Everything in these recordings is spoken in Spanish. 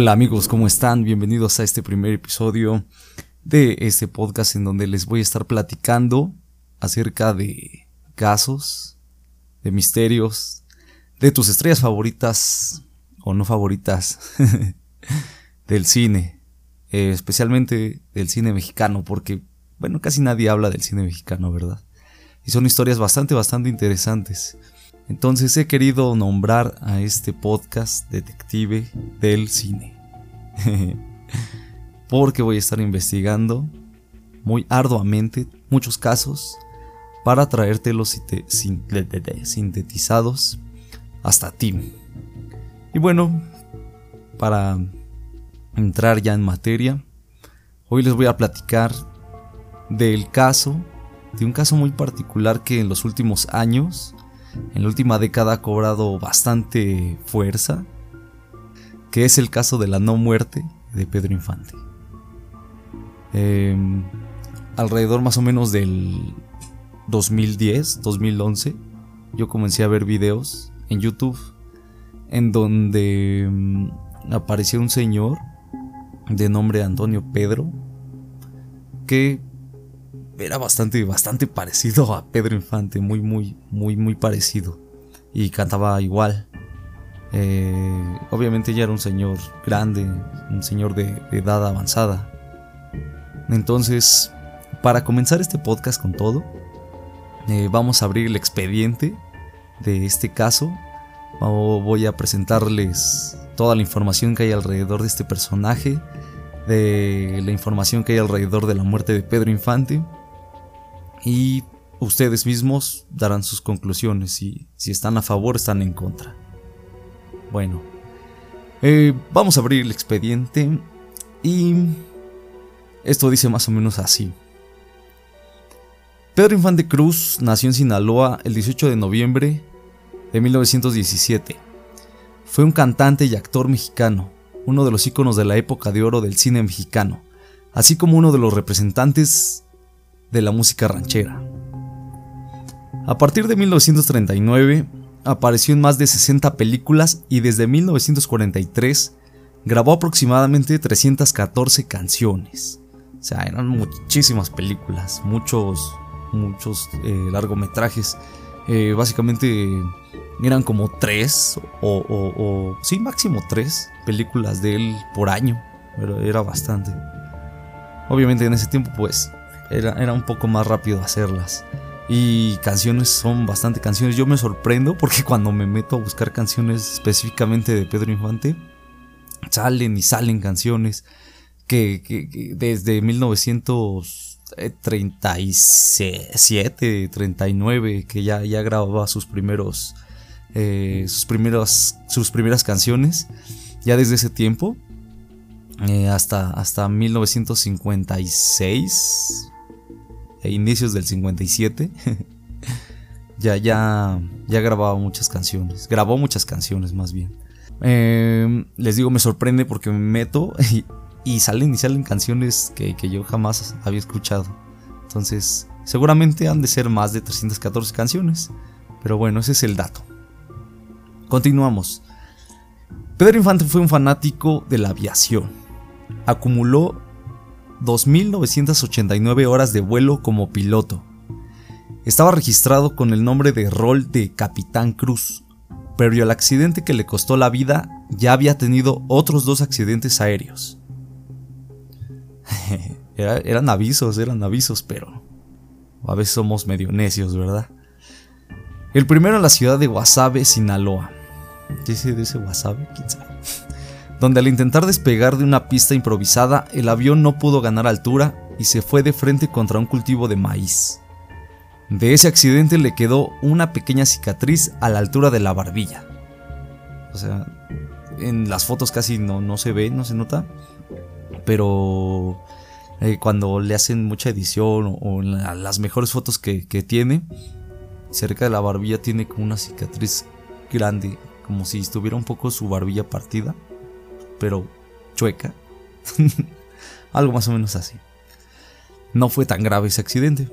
Hola amigos, ¿cómo están? Bienvenidos a este primer episodio de este podcast en donde les voy a estar platicando acerca de casos, de misterios, de tus estrellas favoritas o no favoritas del cine, eh, especialmente del cine mexicano, porque, bueno, casi nadie habla del cine mexicano, ¿verdad? Y son historias bastante, bastante interesantes. Entonces he querido nombrar a este podcast Detective del Cine. Porque voy a estar investigando muy arduamente muchos casos para traértelos sintetizados hasta ti. Y bueno, para entrar ya en materia, hoy les voy a platicar del caso, de un caso muy particular que en los últimos años en la última década ha cobrado bastante fuerza, que es el caso de la no muerte de Pedro Infante. Em, alrededor más o menos del 2010, 2011, yo comencé a ver videos en YouTube en donde em, apareció un señor de nombre Antonio Pedro que era bastante, bastante parecido a Pedro Infante, muy, muy, muy, muy parecido. Y cantaba igual. Eh, obviamente ya era un señor grande, un señor de, edad avanzada. Entonces, para comenzar este podcast con todo, eh, vamos a abrir el expediente de este caso. Voy a presentarles toda la información que hay alrededor de este personaje, de la información que hay alrededor de la muerte de Pedro Infante y ustedes mismos darán sus conclusiones si, si están a favor están en contra. Bueno, eh, vamos a abrir el expediente y esto dice más o menos así. Pedro Infante Cruz nació en Sinaloa el 18 de noviembre de 1917. Fue un cantante y actor mexicano, uno de los íconos de la época de oro del cine mexicano, así como uno de los representantes de la música ranchera. A partir de 1939 apareció en más de 60 películas y desde 1943 grabó aproximadamente 314 canciones. O sea, eran muchísimas películas, muchos, muchos eh, largometrajes. Eh, básicamente eran como tres o, o, sí, máximo tres películas de él por año. Pero era bastante. Obviamente en ese tiempo pues era, un poco más rápido hacerlas. Y canciones son bastante canciones. Yo me sorprendo porque cuando me meto a buscar canciones específicamente de Pedro Infante, salen y salen canciones que, desde 1937, 39, que ya, ya grababa sus primeros, eh, sus primeras, sus primeras canciones, ya desde ese tiempo. Eh, hasta, hasta 1956 e inicios del 57, ya, ya, ya grababa muchas canciones. Grabó muchas canciones más bien. Em, les digo, me sorprende porque me meto y, salen y salen canciones que, que, yo jamás había escuchado. Entonces, seguramente han de ser más de 314 canciones. Pero bueno, ese es el dato. Continuamos. Pedro Infante fue un fanático de la aviación. Acumuló 2.989 horas de vuelo como piloto. Estaba registrado con el nombre de rol de Capitán Cruz. Previo al accidente que le costó la vida, ya había tenido otros dos accidentes aéreos. eran avisos, eran avisos, pero a veces somos medio necios, ¿verdad? El primero en la ciudad de Guasave, Sinaloa. ¿Dice de ese Guasave? ¿Quién sabe? Donde al intentar despegar de una pista improvisada, el avión no pudo ganar altura y se fue de frente contra un cultivo de maíz. De ese accidente le quedó una pequeña cicatriz a la altura de la barbilla. O sea, en las fotos casi no, no se ve, no se nota. Pero eh, cuando le hacen mucha edición o, en las mejores fotos que, que tiene, cerca de la barbilla tiene como una cicatriz grande, como si estuviera un poco su barbilla partida pero chueca. Algo más o menos así. No fue tan grave ese accidente.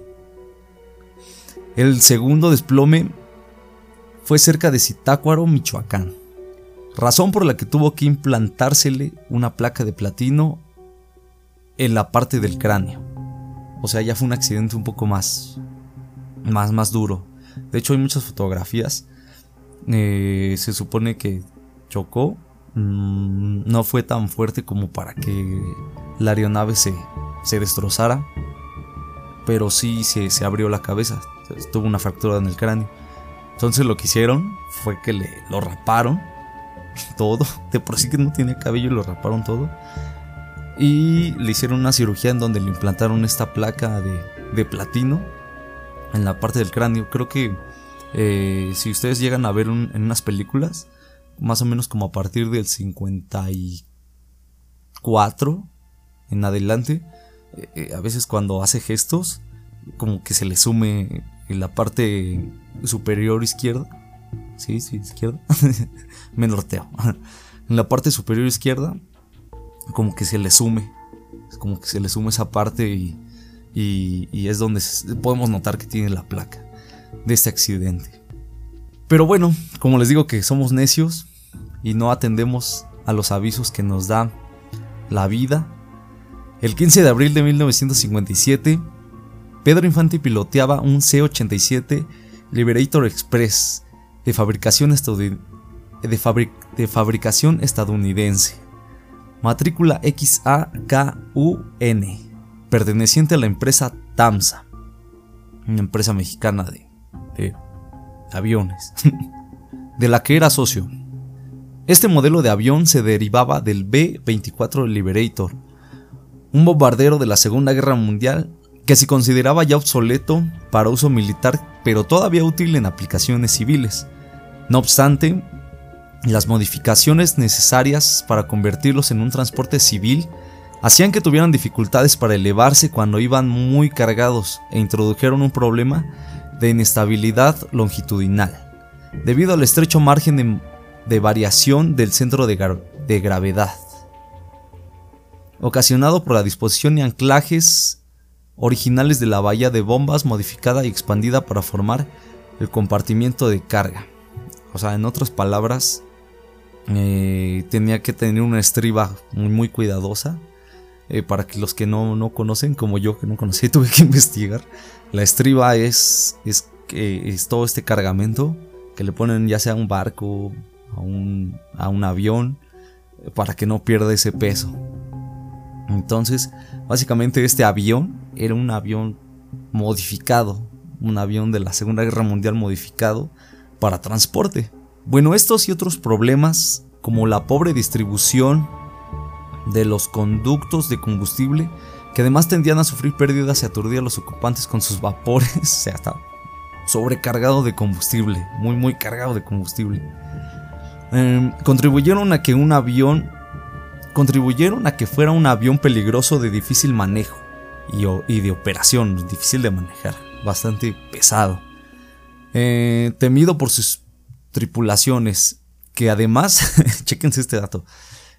El segundo desplome fue cerca de Zitácuaro, Michoacán. razón por la que tuvo que implantársele una placa de platino en la parte del cráneo. O sea, ya fue un accidente un poco más, más, más duro. De hecho, hay muchas fotografías. Eh, se supone que chocó. Mm, no fue tan fuerte como para que la aeronave se, se destrozara. Pero sí se, se abrió la cabeza. Tuvo una fractura en el cráneo. Entonces lo que hicieron fue que le lo raparon todo. De por sí que no tenía cabello, lo raparon todo. Y le hicieron una cirugía en donde le implantaron esta placa de, platino en la parte del cráneo. Creo que eh, si ustedes llegan a ver en unas películas, más o menos como a partir del 54 en adelante, eh, eh, a veces cuando hace gestos, como que se le sume en la parte superior izquierda. Sí, sí, izquierda. Me norteo. en la parte superior izquierda, como que se le sume. Como que se le sume esa parte y, y, es donde podemos notar que tiene la placa de este accidente. Pero bueno, como les digo que somos necios y no atendemos a los avisos que nos da la vida. El 15 de abril de 1957 Pedro Infante piloteaba un C-87 Liberator Express de fabricación, de fabricación estadounidense, matrícula XAKUN, perteneciente a la empresa TAMSA, una empresa mexicana de aviones, de la que era socio. Este modelo de avión se derivaba del B-24 Liberator, un bombardero de la Segunda Guerra Mundial que se consideraba ya obsoleto para uso militar, pero todavía útil en aplicaciones civiles. No obstante, las modificaciones necesarias para convertirlos en un transporte civil hacían que tuvieran dificultades para elevarse cuando iban muy cargados e introdujeron un problema de inestabilidad longitudinal, debido al estrecho margen de, variación del centro de, gravedad, ocasionado por la disposición y anclajes originales de la bahía de bombas modificada y expandida para formar el compartimiento de carga. O sea, en otras palabras, eh, tenía que tener una estriba muy, muy cuidadosa. Eh, para que los que no, no, conocen, como yo que no conocí, tuve que investigar. La estriba es, es, es todo este cargamento que le ponen ya sea a un barco, a un, a un avión, para que no pierda ese peso. Entonces, básicamente este avión era un avión modificado, un avión de la Segunda Guerra Mundial modificado para transporte. Bueno, estos y otros problemas, como la pobre distribución de los conductos de combustible, que además tendían a sufrir pérdidas y aturdía a los ocupantes con sus vapores, o sea, estaba sobrecargado de combustible, muy muy cargado de combustible. Em, contribuyeron a que un avión contribuyeron a que fuera un avión peligroso de difícil manejo y, de operación, difícil de manejar, bastante pesado. Eh, temido por sus tripulaciones, que además, chequense este dato,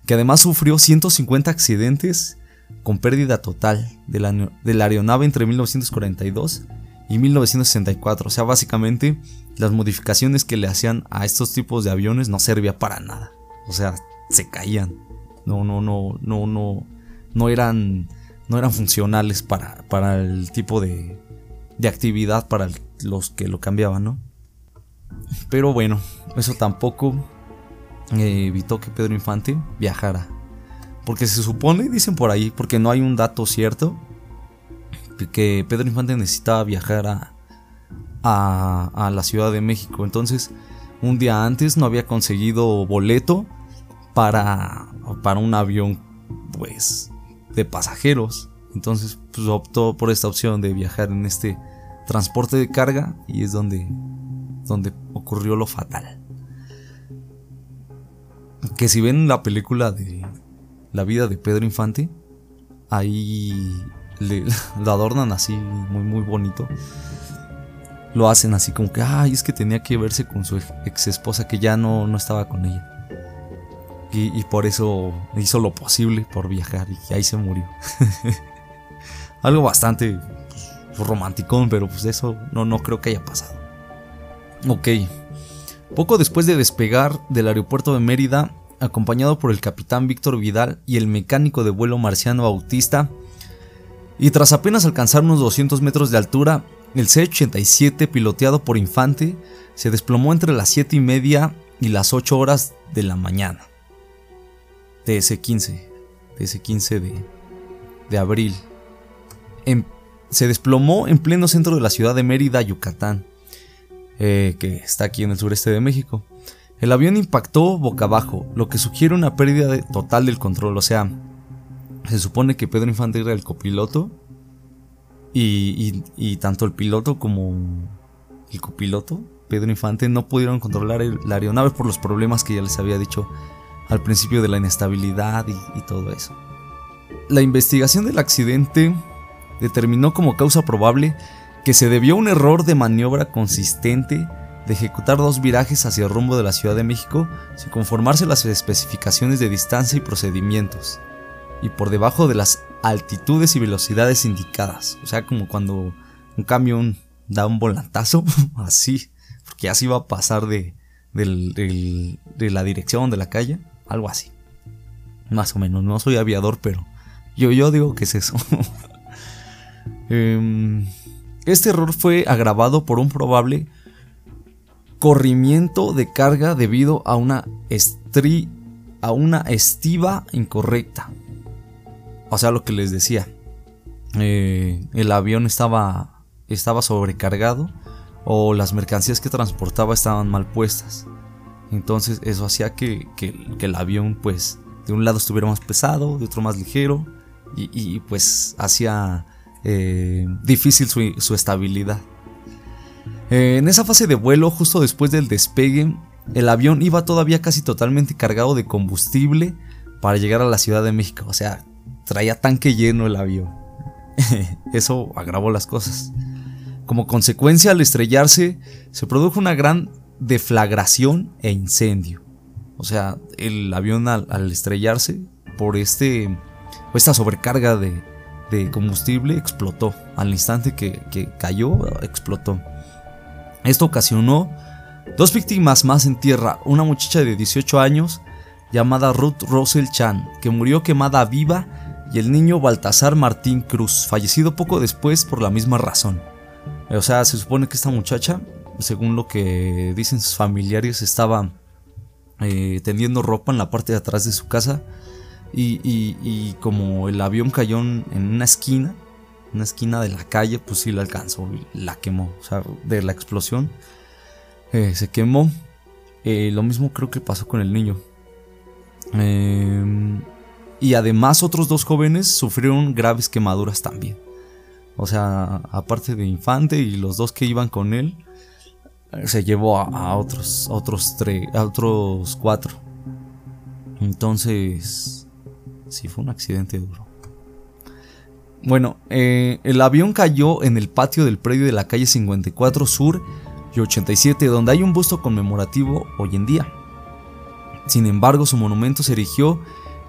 que además sufrió 150 accidentes con pérdida total de la, aeronave entre 1942 y 1964. O sea, básicamente las modificaciones que le hacían a estos tipos de aviones no servía para nada. O sea, se caían. No, no, no, no, no, no eran no eran funcionales para, para el tipo de, de actividad para los que lo cambiaban, ¿no? Pero bueno, eso tampoco eh, evitó que Pedro Infante viajara. Porque se supone, dicen por ahí, porque no hay un dato cierto, que Pedro Infante necesitaba viajar a, a, a la Ciudad de México. Entonces, un día antes no había conseguido boleto para, para un avión, pues, de pasajeros. Entonces pues, optó por esta opción de viajar en este transporte de carga y es donde, donde ocurrió lo fatal. Que si ven la película de la vida de Pedro Infante, ahí le, adornan así muy muy bonito. Lo hacen así como que, ay, es que tenía que verse con su ex esposa que ya no, no estaba con ella. Y, por eso hizo lo posible por viajar y ahí se murió. Algo bastante pues, romanticón, pero pues eso no, no creo que haya pasado. Ok. Poco después de despegar del aeropuerto de Mérida, acompañado por el capitán Víctor Vidal y el mecánico de vuelo Marciano Bautista, y tras apenas alcanzar unos 200 metros de altura, el C-87 piloteado por Infante se desplomó entre las 7 y media y las 8 horas de la mañana de ese 15, de ese 15 de, de abril. se desplomó en pleno centro de la ciudad de Mérida, Yucatán, eh, que está aquí en el sureste de México. El avión impactó boca abajo, lo que sugiere una pérdida total del control. O sea, se supone que Pedro Infante era el copiloto y, tanto el piloto como el copiloto, Pedro Infante, no pudieron controlar la aeronave por los problemas que ya les había dicho al principio de la inestabilidad y, y todo eso. La investigación del accidente determinó como causa probable que se debió a un error de maniobra consistente de ejecutar dos virajes hacia el rumbo de la Ciudad de México sin conformarse las especificaciones de distancia y procedimientos, y por debajo de las altitudes y velocidades indicadas. O sea, como cuando un camión da un volantazo, así, porque así va a pasar de, de la dirección de la calle, algo así. Más o menos, no soy aviador, pero yo, yo digo que es eso. Em, este error fue agravado por un probable corrimiento de carga debido a una, estri a una estiva incorrecta. O sea, lo que les decía. Eh, el avión estaba, estaba sobrecargado o las mercancías que transportaba estaban mal puestas. Entonces eso hacía que, el avión pues de un lado estuviera más pesado, de otro más ligero y, pues hacía eh, difícil su, estabilidad. Eh, en esa fase de vuelo, justo después del despegue, el avión iba todavía casi totalmente cargado de combustible para llegar a la Ciudad de México. O sea, traía tanque lleno el avión. Eso agravó las cosas. Como consecuencia, al estrellarse, se produjo una gran deflagración e incendio. O sea, el avión al, estrellarse por este, esta sobrecarga de, combustible explotó. Al instante que, que cayó, explotó. Esto ocasionó dos víctimas más en tierra, una muchacha de 18 años llamada Ruth Russell Chan, que murió quemada viva y el niño Baltasar Martín Cruz, fallecido poco después por la misma razón. O sea, se supone que esta muchacha, según lo que dicen sus familiares, estaba eh, tendiendo ropa en la parte de atrás de su casa y, como el avión cayó en una esquina, una esquina de la calle, pues sí la alcanzó y la quemó. O sea, de la explosión eh, se quemó. Eh, lo mismo creo que pasó con el niño. Eh, y además otros dos jóvenes sufrieron graves quemaduras también. O sea, aparte de Infante y los dos que iban con él, se llevó a, otros, otros tres, a otros cuatro. Entonces, sí fue un accidente duro. Bueno, eh, el avión cayó en el patio del predio de la calle 54 Sur y 87, donde hay un busto conmemorativo hoy en día. Sin embargo, su monumento se erigió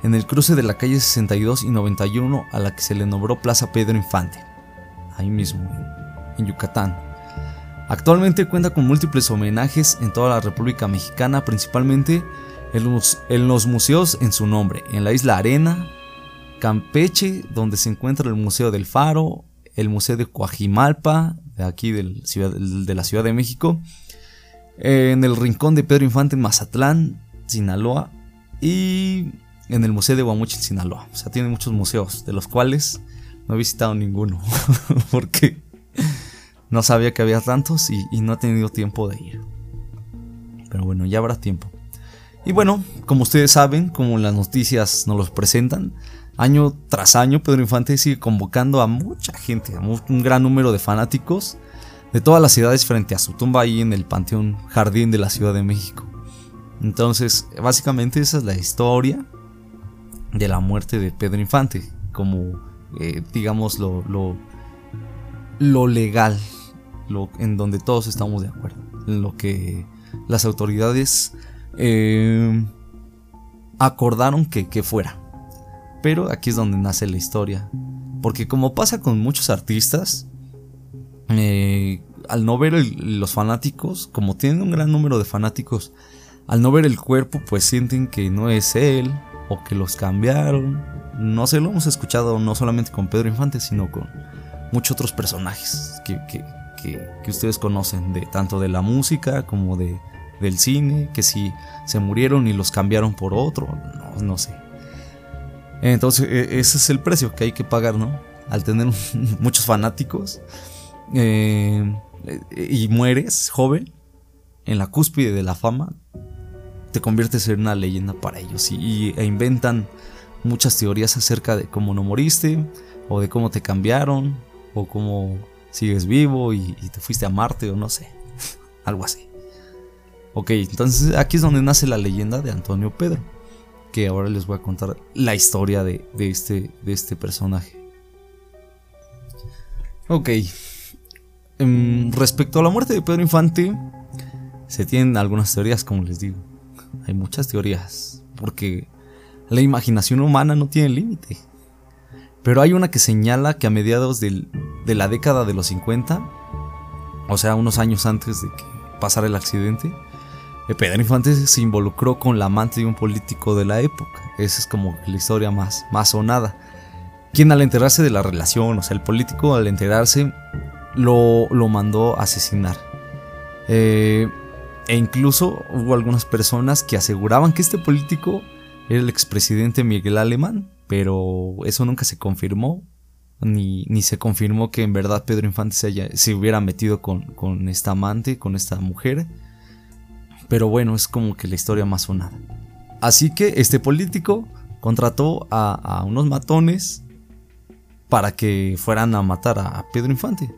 en el cruce de la calle 62 y 91 a la que se le nombró Plaza Pedro Infante, ahí mismo, en Yucatán. Actualmente cuenta con múltiples homenajes en toda la República Mexicana, principalmente en los museos en su nombre, en la isla Arena, Campeche, donde se encuentra el Museo del Faro, el Museo de Coajimalpa, de aquí de la Ciudad de México, en el Rincón de Pedro Infante en Mazatlán, Sinaloa, y en el Museo de Guamuchi en Sinaloa. O sea, tiene muchos museos, de los cuales no he visitado ninguno, porque no sabía que había tantos y, no he tenido tiempo de ir. Pero bueno, ya habrá tiempo. Y bueno, como ustedes saben, como las noticias nos los presentan, año tras año Pedro Infante sigue convocando a mucha gente, a un gran número de fanáticos de todas las ciudades frente a su tumba ahí en el Panteón Jardín de la Ciudad de México. Entonces, básicamente esa es la historia de la muerte de Pedro Infante, como eh, digamos lo, lo, legal, en donde todos estamos de acuerdo, en lo que las autoridades eh, acordaron que, que fuera. Pero aquí es donde nace la historia, porque como pasa con muchos artistas, eh, al no ver los fanáticos, como tienen un gran número de fanáticos, al no ver el cuerpo, pues sienten que no es él o que los cambiaron. No sé, lo hemos escuchado no solamente con Pedro Infante, sino con muchos otros personajes que, ustedes conocen, de tanto de la música como de, del cine, que si se murieron y los cambiaron por otro, no, no sé. Entonces, e, ese es el precio que hay que pagar, ¿no? Al tener muchos fanáticos eh, y mueres joven en la cúspide de la fama, te conviertes en una leyenda para ellos y, e inventan muchas teorías acerca de cómo no moriste o de cómo te cambiaron o cómo sigues vivo y, te fuiste a Marte o no sé, algo así. Ok, entonces aquí es donde nace la leyenda de Antonio Pedro, ahora les voy a contar la historia de, este, de este personaje. Ok, em, respecto a la muerte de Pedro Infante, se tienen algunas teorías, como les digo. Hay muchas teorías, porque la imaginación humana no tiene límite. Pero hay una que señala que a mediados de la década de los 50, o sea, unos años antes de que pasara el accidente, Pedro Infante se involucró con la amante de un político de la época. Esa es como la historia más, más sonada. Quien al enterarse de la relación, o sea, el político al enterarse, lo, lo mandó asesinar. Eh, e incluso hubo algunas personas que aseguraban que este político era el expresidente Miguel Alemán, pero eso nunca se confirmó, ni, ni se confirmó que en verdad Pedro Infante se, se hubiera metido con, con, esta amante, con esta mujer. Pero bueno, es como que la historia más sonada. Así que este político contrató a, unos matones para que fueran a matar a, Pedro Infante.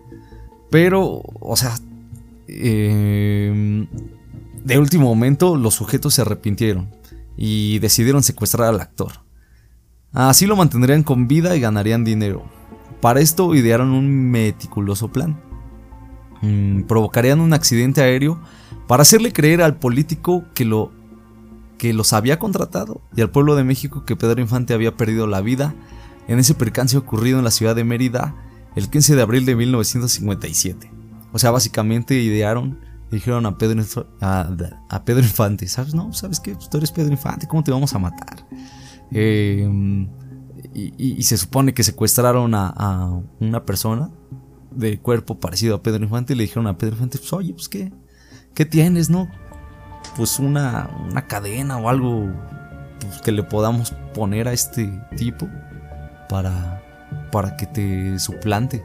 Pero, o sea, eh, de último momento los sujetos se arrepintieron y decidieron secuestrar al actor. Así lo mantendrían con vida y ganarían dinero. Para esto idearon un meticuloso plan. Mm, provocarían un accidente aéreo para hacerle creer al político que lo que los había contratado y al pueblo de México que Pedro Infante había perdido la vida en ese percance ocurrido en la ciudad de Mérida el 15 de abril de 1957. O sea, básicamente idearon dijeron a Pedro, a, Infante, ¿sabes? No, ¿sabes qué? Tú eres Pedro Infante, ¿cómo te vamos a matar? Em, y, se supone que secuestraron a, una persona de cuerpo parecido a Pedro Infante y le dijeron a Pedro Infante, pues oye, pues qué, ¿qué tienes, no? Pues una, una cadena o algo pues, que le podamos poner a este tipo para, para que te suplante.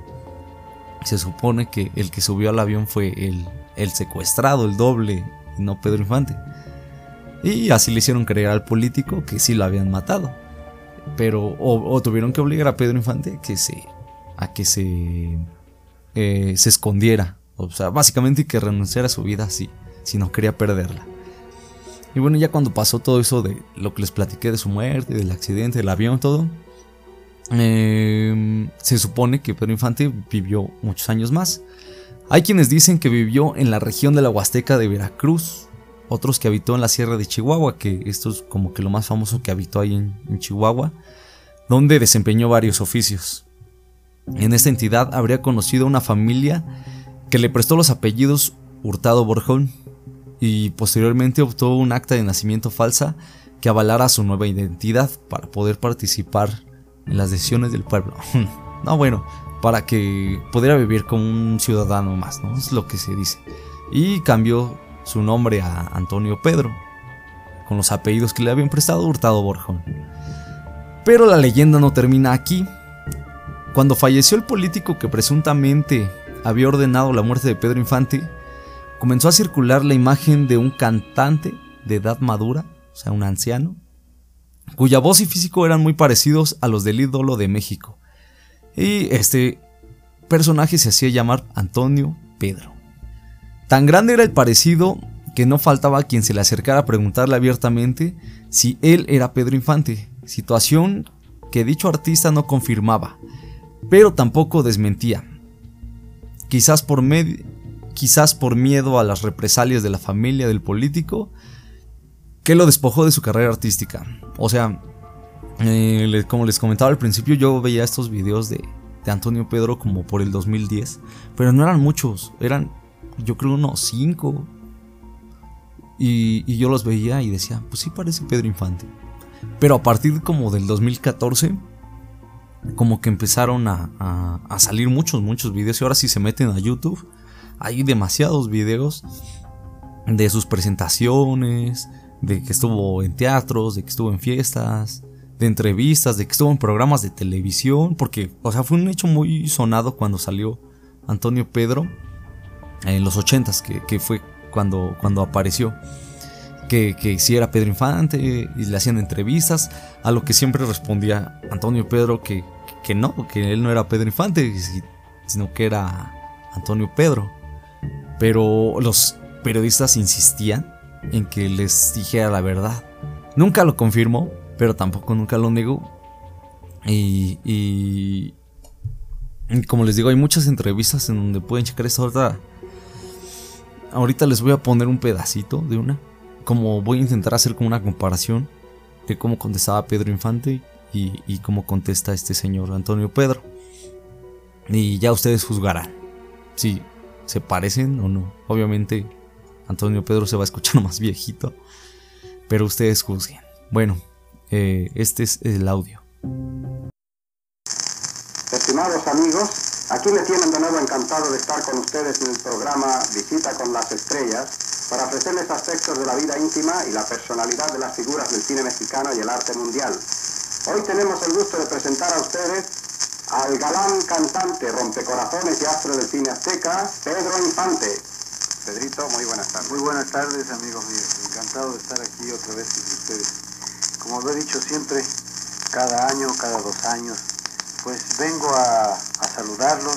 Se supone que el que subió al avión fue el, el secuestrado, el doble, no Pedro Infante. Y así le hicieron creer al político que sí lo habían matado. Pero, o, tuvieron que obligar a Pedro Infante que se, a que se, eh, se escondiera. O sea, básicamente que renunciara a su vida así, si no quería perderla. Y bueno, ya cuando pasó todo eso de lo que les platiqué de su muerte, del accidente, del avión, todo, eh, se supone que Pedro Infante vivió muchos años más. Hay quienes dicen que vivió en la región de la Huasteca de Veracruz, otros que habitó en la Sierra de Chihuahua, que esto es como que lo más famoso que habitó ahí en, Chihuahua, donde desempeñó varios oficios. En esta entidad habría conocido una familia que le prestó los apellidos Hurtado Borjón y posteriormente obtuvo un acta de nacimiento falsa que avalara su nueva identidad para poder participar en las decisiones del pueblo. no, bueno, para que pudiera vivir como un ciudadano más, ¿no? Es lo que se dice. Y cambió su nombre a Antonio Pedro, con los apellidos que le habían prestado Hurtado Borjón. Pero la leyenda no termina aquí. Cuando falleció el político que presuntamente había ordenado la muerte de Pedro Infante, comenzó a circular la imagen de un cantante de edad madura, o sea, un anciano, cuya voz y físico eran muy parecidos a los del ídolo de México, y este personaje se hacía llamar Antonio Pedro. Tan grande era el parecido que no faltaba quien se le acercara a preguntarle abiertamente si él era Pedro Infante, situación que dicho artista no confirmaba, pero tampoco desmentía. Quizás por, miedo a las represalias de la familia del político, que lo despojó de su carrera artística. O sea, eh, como les comentaba al principio, yo veía estos videos de, Antonio Pedro como por el 2010, pero no eran muchos, eran yo creo unos 5. Y, y yo los veía y decía, pues sí parece Pedro Infante. Pero a partir como del 2014, como que empezaron a, a, salir muchos, muchos videos. Y ahora si se meten a YouTube, hay demasiados videos de sus presentaciones, de que estuvo en teatros, de que estuvo en fiestas, de entrevistas, de que estuvo en programas de televisión. Porque, o sea, fue un hecho muy sonado cuando salió Antonio Pedro en los 80s, que, que fue cuando, cuando apareció que, que si Pedro Infante y le hacían entrevistas, a lo que siempre respondía Antonio Pedro que, que no, que él no era Pedro Infante, sino que era Antonio Pedro. Pero los periodistas insistían en que les dijera la verdad. Nunca lo confirmó, pero tampoco nunca lo negó. Y, y, como les digo, hay muchas entrevistas en donde pueden checar esta otra. Ahorita les voy a poner un pedacito de una como voy a intentar hacer como una comparación de cómo contestaba Pedro Infante y, cómo contesta este señor Antonio Pedro. Y ya ustedes juzgarán si se parecen o no. Obviamente Antonio Pedro se va a escuchar más viejito, pero ustedes juzguen. Bueno, eh, este es el audio. Estimados amigos, aquí me tienen de nuevo encantado de estar con ustedes en el programa Visita con las Estrellas para ofrecerles aspectos de la vida íntima y la personalidad de las figuras del cine mexicano y el arte mundial. Hoy tenemos el gusto de presentar a ustedes al galán cantante, rompecorazones y astro del cine azteca, Pedro Infante. Pedrito, muy buenas tardes. Muy buenas tardes, amigos míos. Encantado de estar aquí otra vez con ustedes. Como lo he dicho siempre, cada año, cada dos años, pues vengo a, a saludarlos,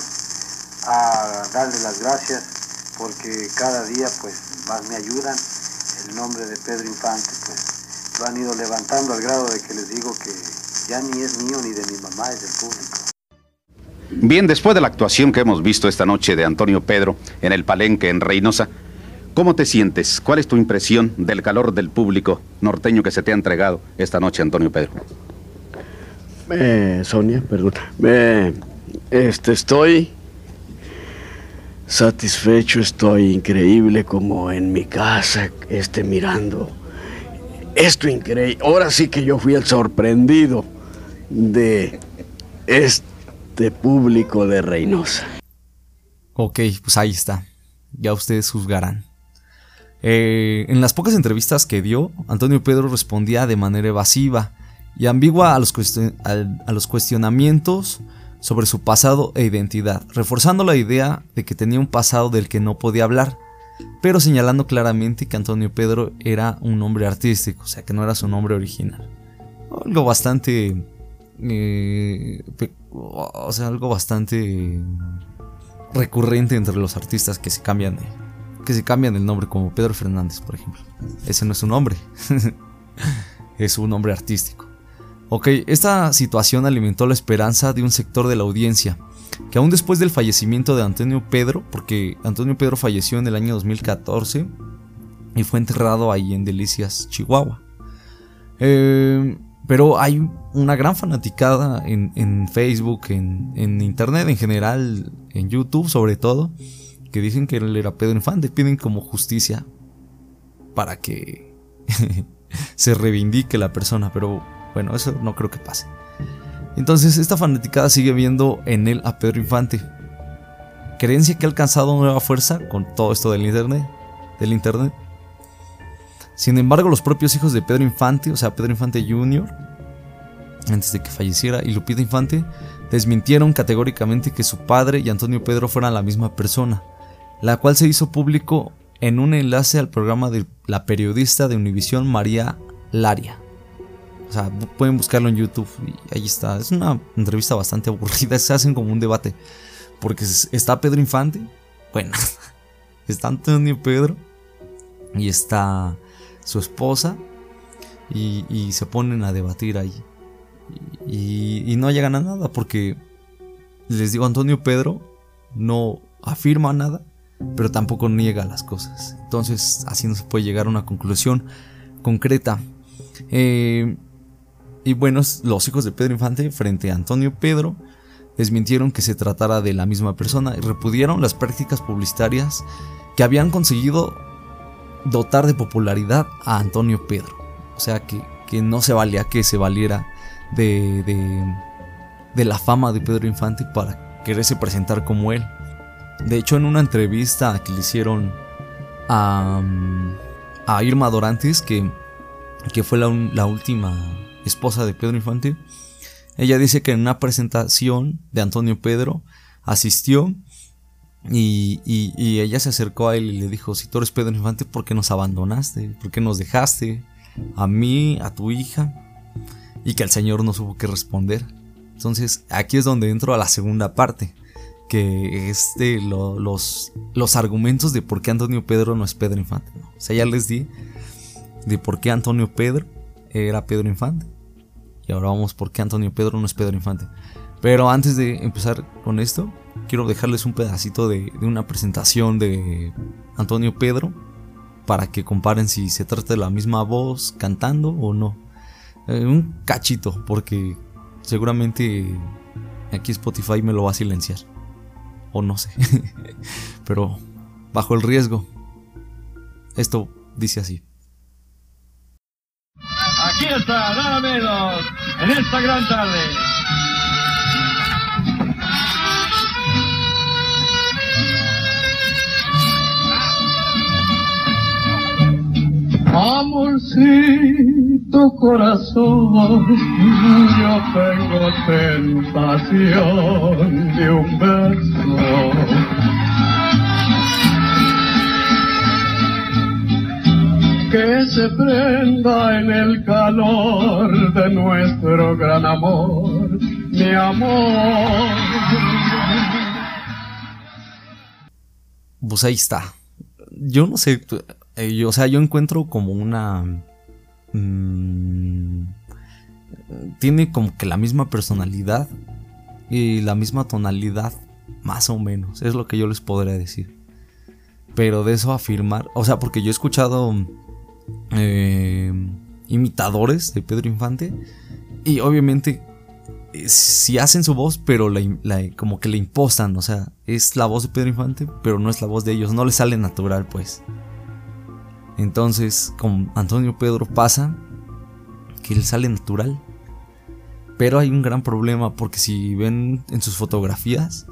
a darles las gracias, porque cada día pues más me ayudan, el nombre de Pedro Infante, pues lo han ido levantando al grado de que les digo que ya ni es mío ni de mi mamá, es del público. Bien, después de la actuación que hemos visto esta noche de Antonio Pedro en el Palenque en Reynosa, ¿cómo te sientes? ¿Cuál es tu impresión del calor del público norteño que se te ha entregado esta noche, Antonio Pedro? Eh, Sonia, perdón. Eh, este, estoy satisfecho, estoy increíble como en mi casa, esté mirando. Esto increíble. Ahora sí que yo fui el sorprendido de este público de Reynosa. Ok, pues ahí está. Ya ustedes juzgarán. Eh, en las pocas entrevistas que dio, Antonio Pedro respondía de manera evasiva y ambigua a los, a los cuestionamientos sobre su pasado e identidad, reforzando la idea de que tenía un pasado del que no podía hablar, pero señalando claramente que Antonio Pedro era un nombre artístico, o sea que no era su nombre original. Algo bastante... Eh, o sea, algo bastante recurrente entre los artistas que se cambian que se cambian el nombre como Pedro Fernández, por ejemplo. Ese no es su nombre. es un nombre artístico. Ok, esta situación alimentó la esperanza de un sector de la audiencia, que aún después del fallecimiento de Antonio Pedro, porque Antonio Pedro falleció en el año 2014 y fue enterrado ahí en Delicias, Chihuahua. Eh, pero hay una gran fanaticada en, Facebook, en, en, Internet en general, en YouTube sobre todo, que dicen que él era Pedro Infante, piden como justicia para que se reivindique la persona, pero bueno, eso no creo que pase. Entonces, esta fanaticada sigue viendo en él a Pedro Infante. Creencia que ha alcanzado nueva fuerza con todo esto del internet. Del internet. Sin embargo, los propios hijos de Pedro Infante, o sea, Pedro Infante Jr., antes de que falleciera, y Lupita Infante, desmintieron categóricamente que su padre y Antonio Pedro fueran la misma persona, la cual se hizo público en un enlace al programa de la periodista de Univisión María Laria. O sea, pueden buscarlo en YouTube y ahí está. Es una entrevista bastante aburrida. Se hacen como un debate. Porque está Pedro Infante. Bueno, está Antonio Pedro. Y está su esposa. Y, se ponen a debatir ahí. Y, no llegan a nada. Porque les digo, Antonio Pedro no afirma nada. Pero tampoco niega las cosas. Entonces, así no se puede llegar a una conclusión concreta. Eh, y bueno, los hijos de Pedro Infante frente a Antonio Pedro desmintieron que se tratara de la misma persona y repudieron las prácticas publicitarias que habían conseguido dotar de popularidad a Antonio Pedro. O sea que, no se valía que se valiera de, de, la fama de Pedro Infante para quererse presentar como él. De hecho, en una entrevista que le hicieron a, a Irma Dorantes, que, que fue la, la última esposa de Pedro Infante, ella dice que en una presentación de Antonio Pedro asistió y, ella se acercó a él y le dijo, si tú eres Pedro Infante, ¿por qué nos abandonaste? ¿Por qué nos dejaste? A mí, a tu hija. Y que el Señor no supo qué responder. Entonces aquí es donde entro a la segunda parte, que es los, los argumentos de por qué Antonio Pedro no es Pedro Infante. O sea, ya les di de por qué Antonio Pedro era Pedro Infante. Y ahora vamos por qué Antonio Pedro no es Pedro Infante. Pero antes de empezar con esto, quiero dejarles un pedacito de, una presentación de Antonio Pedro para que comparen si se trata de la misma voz cantando o no. Eh, un cachito, porque seguramente aquí Spotify me lo va a silenciar. O no sé. Pero bajo el riesgo. Esto dice así. Aquí está, nada menos, en esta gran tarde. Amorcito corazón, yo tengo tentación de un beso. Que se prenda en el calor de nuestro gran amor, mi amor. Pues ahí está. Yo no sé, eh, o sea, yo encuentro como una... Mm, tiene como que la misma personalidad y la misma tonalidad, más o menos, es lo que yo les podría decir. Pero de eso afirmar, o sea, porque yo he escuchado eh, imitadores de Pedro Infante y obviamente eh, si hacen su voz, pero como que le impostan, o sea, es la voz de Pedro Infante, pero no es la voz de ellos, no le sale natural, pues. Entonces, con Antonio Pedro pasa que él sale natural. Pero hay un gran problema porque si ven en sus fotografías,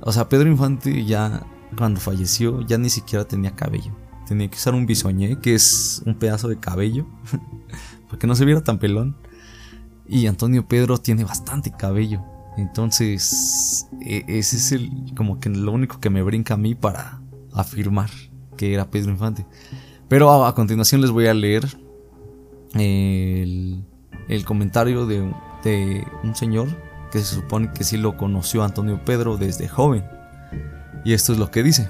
o sea, Pedro Infante ya cuando falleció ya ni siquiera tenía cabello. Tenía que usar un bisoñé, que es un pedazo de cabello, para que no se viera tan pelón. Y Antonio Pedro tiene bastante cabello. Entonces, e, ese es el como que lo único que me brinca a mí para afirmar que era Pedro Infante. Pero a, continuación les voy a leer el, comentario de, un señor que se supone que sí lo conoció Antonio Pedro desde joven. Y esto es lo que dice.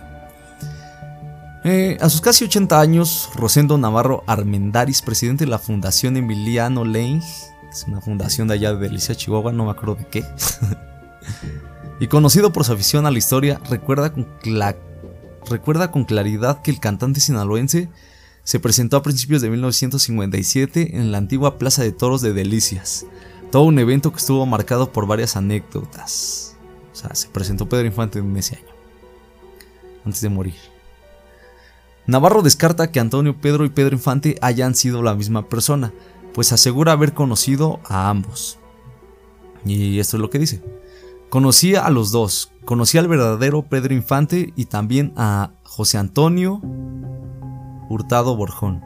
Eh, a sus casi 80 años, Rosendo Navarro Armendaris, presidente de la Fundación Emiliano Lane, es una fundación de allá de Delicia, Chihuahua, no me acuerdo de qué, y conocido por su afición a la historia, recuerda con, recuerda con claridad que el cantante sinaloense se presentó a principios de 1957 en la antigua Plaza de Toros de Delicias. Todo un evento que estuvo marcado por varias anécdotas. O sea, se presentó Pedro Infante en ese año. Antes de morir. Navarro descarta que Antonio Pedro y Pedro Infante hayan sido la misma persona, pues asegura haber conocido a ambos. Y esto es lo que dice. Conocía a los dos, conocía al verdadero Pedro Infante y también a José Antonio Hurtado Borjón.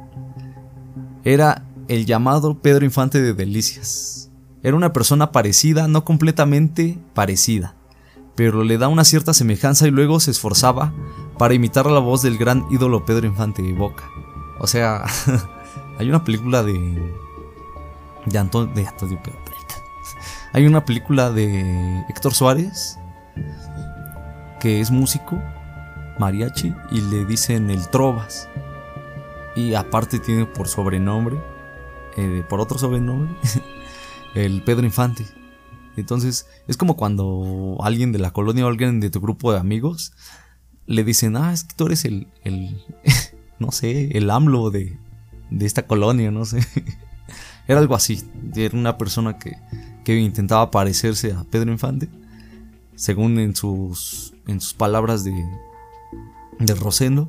Era el llamado Pedro Infante de Delicias. Era una persona parecida, no completamente parecida, pero le da una cierta semejanza y luego se esforzaba para imitar la voz del gran ídolo Pedro Infante de Boca. O sea, hay una película de. de, Antonio, de Antonio Pedro. Hay una película de Héctor Suárez que es músico, mariachi, y le dicen el Trovas. Y aparte tiene por sobrenombre, eh, por otro sobrenombre, el Pedro Infante. Entonces es como cuando alguien de la colonia o alguien de tu grupo de amigos le dicen, ah, es que tú eres el, el no sé, el AMLO de, de esta colonia, no sé. Era algo así. Era una persona que, que intentaba parecerse a Pedro Infante. según en sus, en sus palabras de, de Rosendo,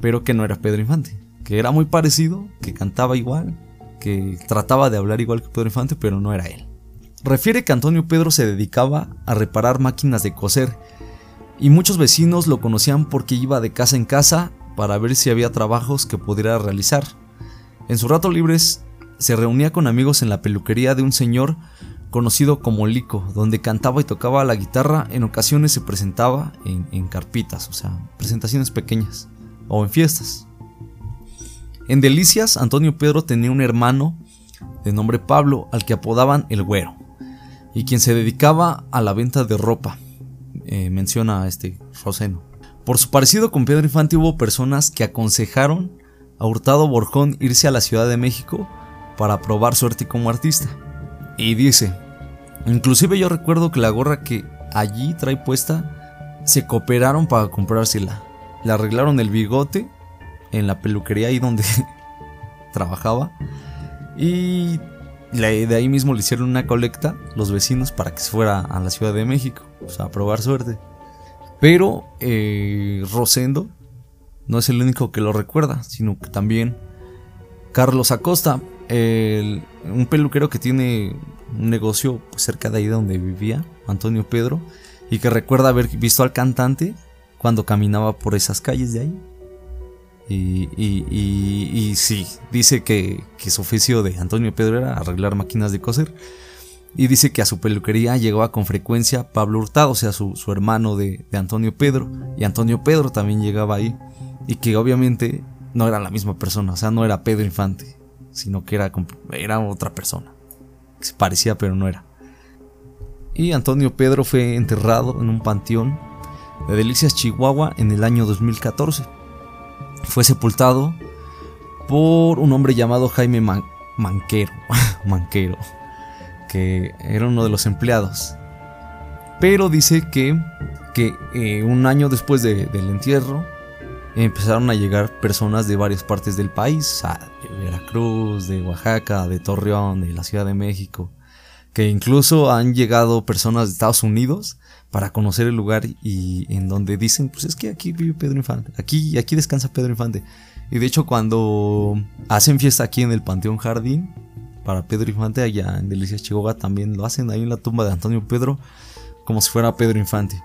pero que no era Pedro Infante, que era muy parecido, que cantaba igual, que trataba de hablar igual que Pedro Infante, pero no era él. Refiere que Antonio Pedro se dedicaba a reparar máquinas de coser y muchos vecinos lo conocían porque iba de casa en casa para ver si había trabajos que pudiera realizar. En sus ratos libres se reunía con amigos en la peluquería de un señor conocido como Lico, donde cantaba y tocaba la guitarra, en ocasiones se presentaba en, carpitas, o sea, presentaciones pequeñas, o en fiestas. En Delicias, Antonio Pedro tenía un hermano de nombre Pablo, al que apodaban el Güero, y quien se dedicaba a la venta de ropa, eh, menciona este Roseno. Por su parecido con Pedro Infante hubo personas que aconsejaron a Hurtado Borjón irse a la Ciudad de México para probar suerte como artista. Y dice, inclusive yo recuerdo que la gorra que allí trae puesta, se cooperaron para comprársela. Le arreglaron el bigote en la peluquería ahí donde trabajaba. Y de ahí mismo le hicieron una colecta los vecinos para que se fuera a la Ciudad de México, a probar suerte. Pero eh, Rosendo no es el único que lo recuerda, sino que también Carlos Acosta, un peluquero que tiene un negocio cerca de ahí donde vivía Antonio Pedro y que recuerda haber visto al cantante cuando caminaba por esas calles de ahí. Y, y, sí, dice que, su oficio de Antonio Pedro era arreglar máquinas de coser. Y dice que a su peluquería llegaba con frecuencia Pablo Hurtado, o sea, su, hermano de, de, Antonio Pedro. Y Antonio Pedro también llegaba ahí. Y que obviamente no era la misma persona, o sea, no era Pedro Infante, sino que era, era otra persona. Se parecía, pero no era. Y Antonio Pedro fue enterrado en un panteón de Delicias, Chihuahua, en el año 2014 fue sepultado por un hombre llamado Jaime Manquero, Manquero, que era uno de los empleados. Pero dice que, que eh, un año después del entierro empezaron a llegar personas de varias partes del país, de Veracruz, de Oaxaca, de Torreón, de la Ciudad de México, que incluso han llegado personas de Estados Unidos para conocer el lugar y en donde dicen, pues es que aquí vive Pedro Infante, aquí, aquí descansa Pedro Infante. Y de hecho cuando hacen fiesta aquí en el Panteón Jardín, para Pedro Infante, allá en Delicias Chihuahua, también lo hacen ahí en la tumba de Antonio Pedro, como si fuera Pedro Infante.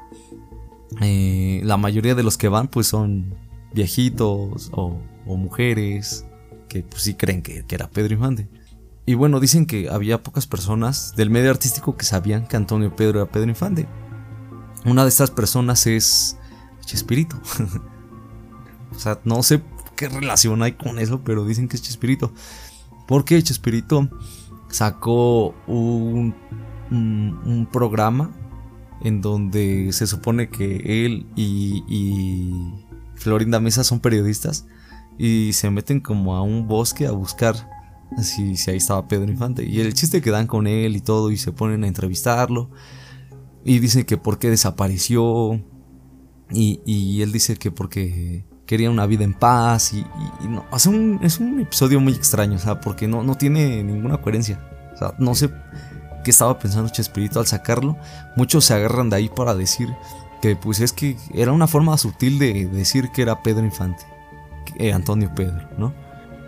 Eh, la mayoría de los que van pues son viejitos o, mujeres que pues sí creen que, que era Pedro Infante. Y bueno, dicen que había pocas personas del medio artístico que sabían que Antonio Pedro era Pedro Infante. Una de estas personas es Chespirito. o sea, no sé qué relación hay con eso, pero dicen que es Chespirito. Porque Chespirito sacó un, programa en donde se supone que él y, y, Florinda Mesa son periodistas y se meten como a un bosque a buscar si, si ahí estaba Pedro Infante. Y el chiste que dan con él y todo y se ponen a entrevistarlo. Y dice que porque desapareció. Y, él dice que porque quería una vida en paz. Y, no, un, es un episodio muy extraño, o sea, porque no, no tiene ninguna coherencia. O sea, no sé qué estaba pensando Chespirito al sacarlo. Muchos se agarran de ahí para decir que pues es que era una forma sutil de decir que era Pedro Infante. Eh, Antonio Pedro, ¿no?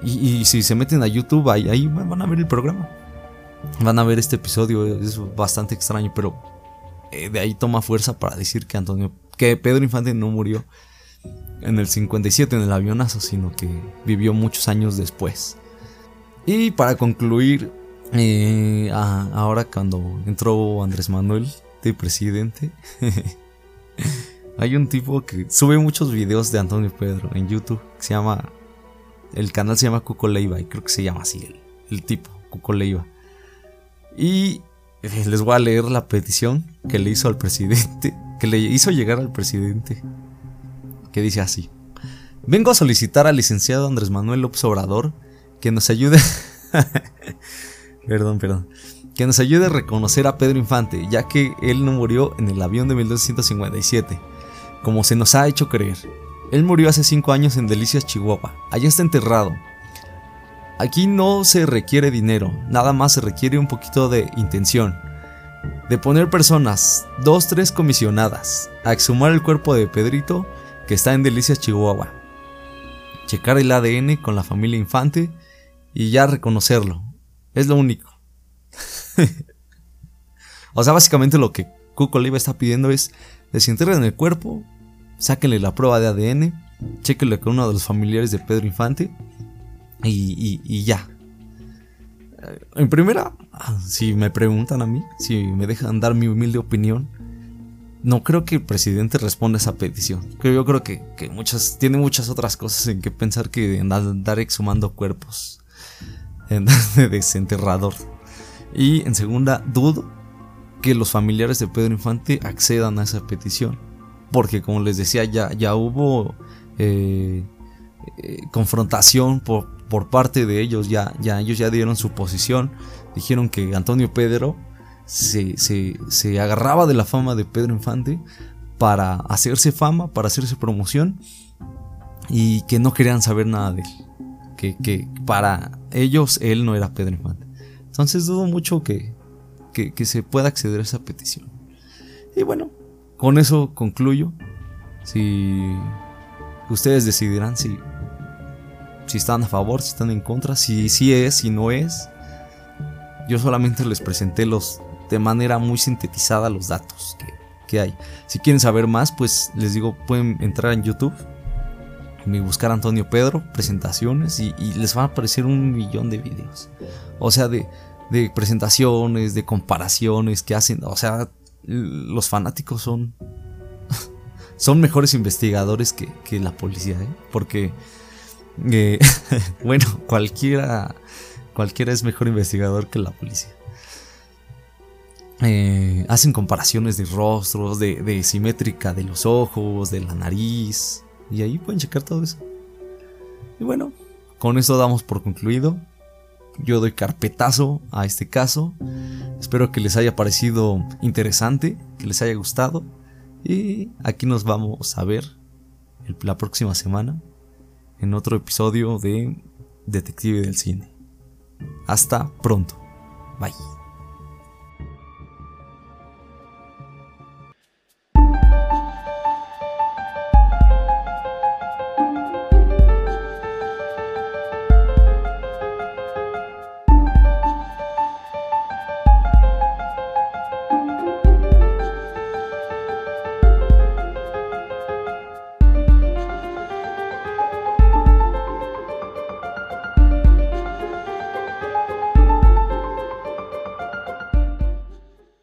Y, si se meten a YouTube, ahí, van a ver el programa. Van a ver este episodio, es bastante extraño, pero eh, de ahí toma fuerza para decir que Antonio, que Pedro Infante no murió en el 57 en el avionazo, sino que vivió muchos años después. Y para concluir, eh, ahora cuando entró Andrés Manuel de presidente, hay un tipo que sube muchos videos de Antonio Pedro en YouTube, que se llama, el canal se llama Leiva, y creo que se llama así el, el tipo, Cuco Leiva. Y eh, les voy a leer la petición que le hizo al presidente, que le hizo llegar al presidente, que dice así. Vengo a solicitar al licenciado Andrés Manuel López Obrador que nos ayude... perdón, perdón. Que nos ayude a reconocer a Pedro Infante, ya que él no murió en el avión de 1957, como se nos ha hecho creer. Él murió hace 5 años en Delicias, Chihuahua. Allá está enterrado. Aquí no se requiere dinero, nada más se requiere un poquito de intención. de poner personas, dos, tres comisionadas, a exhumar el cuerpo de Pedrito que está en Delicias, Chihuahua. Checar el ADN con la familia Infante y ya reconocerlo. Es lo único. o sea, básicamente lo que Cuco Oliva está pidiendo es desintegren el cuerpo, sáquenle la prueba de ADN, chequenle con uno de los familiares de Pedro Infante y, ya. En primera, si me preguntan a mí, si me dejan dar mi humilde opinión, no creo que el presidente responda a esa petición. Yo creo que, muchas, tiene muchas otras cosas en que pensar que andar exhumando cuerpos de desenterrador. Y en segunda, dudo que los familiares de Pedro Infante accedan a esa petición. Porque como les decía, ya, ya hubo eh, eh, confrontación por, por, parte de ellos. Ya, ya ellos ya dieron su posición. Dijeron que Antonio Pedro se, se, agarraba de la fama de Pedro Infante para hacerse fama, para hacerse promoción. Y que no querían saber nada de él. Que, que para ellos él no era Pedro Infante. Entonces dudo mucho que, que, se pueda acceder a esa petición. Y bueno, con eso concluyo. Si ustedes decidirán si, si están a favor, si están en contra, si sí es, si no es. Yo solamente les presenté los de manera muy sintetizada los datos que, que hay. Si quieren saber más, pues les digo, pueden entrar en YouTube y buscar Antonio Pedro, presentaciones, y, les va a aparecer un millón de videos. O sea, de, de presentaciones, de comparaciones que hacen. O sea, los fanáticos son. son mejores investigadores que, la policía, ¿eh? Porque. Eh, bueno, cualquiera. Cualquiera es mejor investigador que la policía. Eh, hacen comparaciones de rostros, de, de simétrica de los ojos, de la nariz, y ahí pueden checar todo eso. Y bueno, con eso damos por concluido. Yo doy carpetazo a este caso. Espero que les haya parecido interesante, que les haya gustado. Y aquí nos vamos a ver la próxima semana en otro episodio de Detective del Cine. Hasta pronto. Bye.